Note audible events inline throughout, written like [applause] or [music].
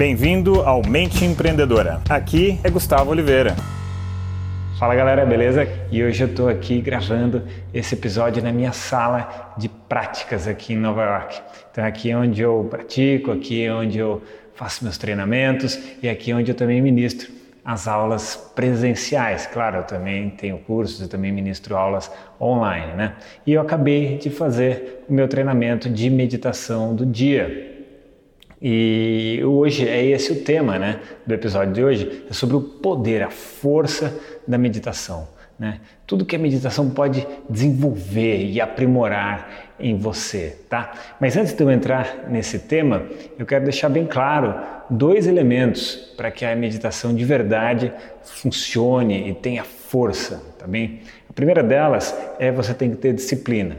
Bem-vindo ao Mente Empreendedora. Aqui é Gustavo Oliveira. Fala galera, beleza? E hoje eu estou aqui gravando esse episódio na minha sala de práticas aqui em Nova York. Então aqui é onde eu pratico, aqui é onde eu faço meus treinamentos e aqui é onde eu também ministro as aulas presenciais. Claro, eu também tenho cursos, eu também ministro aulas online, né? E eu acabei de fazer o meu treinamento de meditação do dia. E hoje é esse o tema, né, do episódio de hoje, é sobre o poder, a força da meditação. Né? Tudo que a meditação pode desenvolver e aprimorar em você, tá? Mas antes de eu entrar nesse tema, eu quero deixar bem claro dois elementos para que a meditação de verdade funcione e tenha força, tá bem? A primeira delas é você tem que ter disciplina.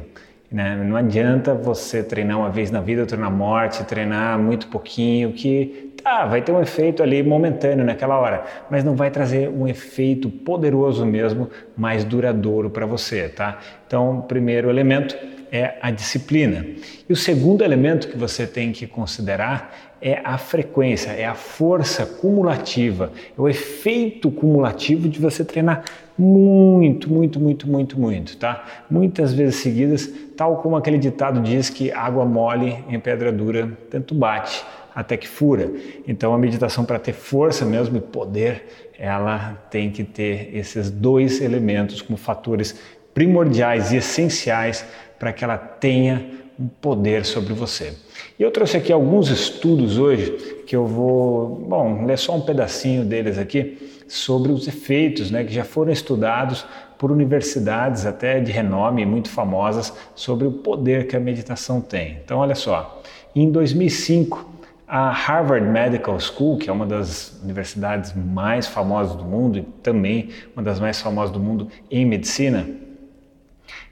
Né? Não adianta você treinar uma vez na vida, outra na morte, treinar muito pouquinho, que tá, vai ter um efeito ali momentâneo naquela hora, mas não vai trazer um efeito poderoso mesmo, mais duradouro para você, tá? Então, primeiro elemento é a disciplina. E o segundo elemento que você tem que considerar é a frequência, é a força cumulativa, é o efeito cumulativo de você treinar muito, muito, muito, muito, muito, tá? Muitas vezes seguidas, tal como aquele ditado diz que água mole em pedra dura tanto bate até que fura. Então a meditação para ter força mesmo e poder, ela tem que ter esses dois elementos como fatores primordiais e essenciais para que ela tenha um poder sobre você. E eu trouxe aqui alguns estudos hoje que eu vou, bom, ler só um pedacinho deles aqui sobre os efeitos, né, que já foram estudados por universidades até de renome muito famosas sobre o poder que a meditação tem. Então, olha só, em 2005 a Harvard Medical School, que é uma das universidades mais famosas do mundo e também uma das mais famosas do mundo em medicina,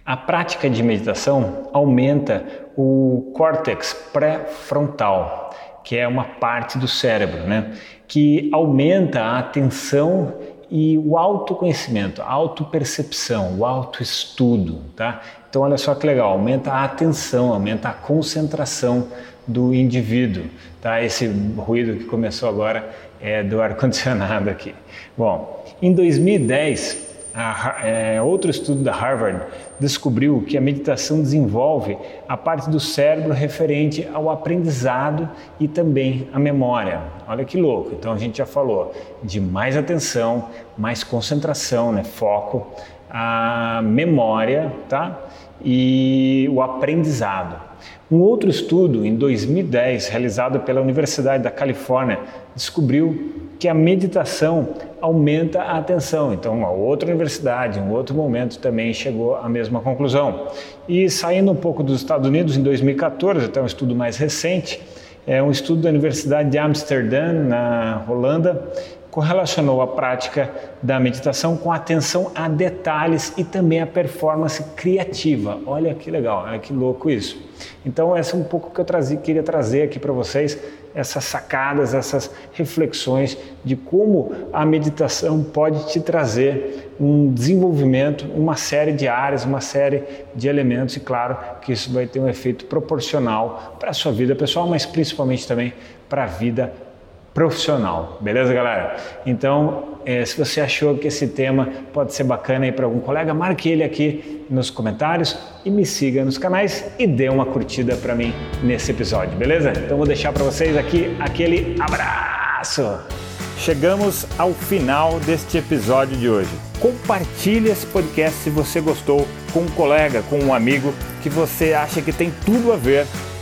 a prática de meditação aumenta o córtex pré-frontal, que é uma parte do cérebro, né? que aumenta a atenção e o autoconhecimento, a autopercepção, o autoestudo. Tá? Então, olha só que legal, aumenta a atenção, aumenta a concentração do indivíduo. Tá? Esse ruído que começou agora é do [laughs] ar-condicionado aqui. Bom, em 2010, a, é, outro estudo da Harvard descobriu que a meditação desenvolve a parte do cérebro referente ao aprendizado e também à memória. Olha que louco! Então a gente já falou de mais atenção, mais concentração, né, foco, a memória, tá? E o aprendizado. Um outro estudo em 2010 realizado pela Universidade da Califórnia descobriu que a meditação aumenta a atenção. Então, uma outra universidade, um outro momento também chegou à mesma conclusão. E saindo um pouco dos Estados Unidos, em 2014, até um estudo mais recente, é um estudo da Universidade de Amsterdã, na Holanda, correlacionou a prática da meditação com atenção a detalhes e também a performance criativa. Olha que legal, olha que louco isso. Então, essa é um pouco que eu trazia, queria trazer aqui para vocês, essas sacadas, essas reflexões de como a meditação pode te trazer um desenvolvimento, uma série de áreas, uma série de elementos, e claro que isso vai ter um efeito proporcional para a sua vida pessoal, mas principalmente também para a vida profissional. Beleza, galera? Então, é, se você achou que esse tema pode ser bacana aí para algum colega, marque ele aqui nos comentários e me siga nos canais e dê uma curtida para mim nesse episódio, beleza? Então, vou deixar para vocês aqui aquele abraço. Chegamos ao final deste episódio de hoje. Compartilhe esse podcast se você gostou com um colega, com um amigo que você acha que tem tudo a ver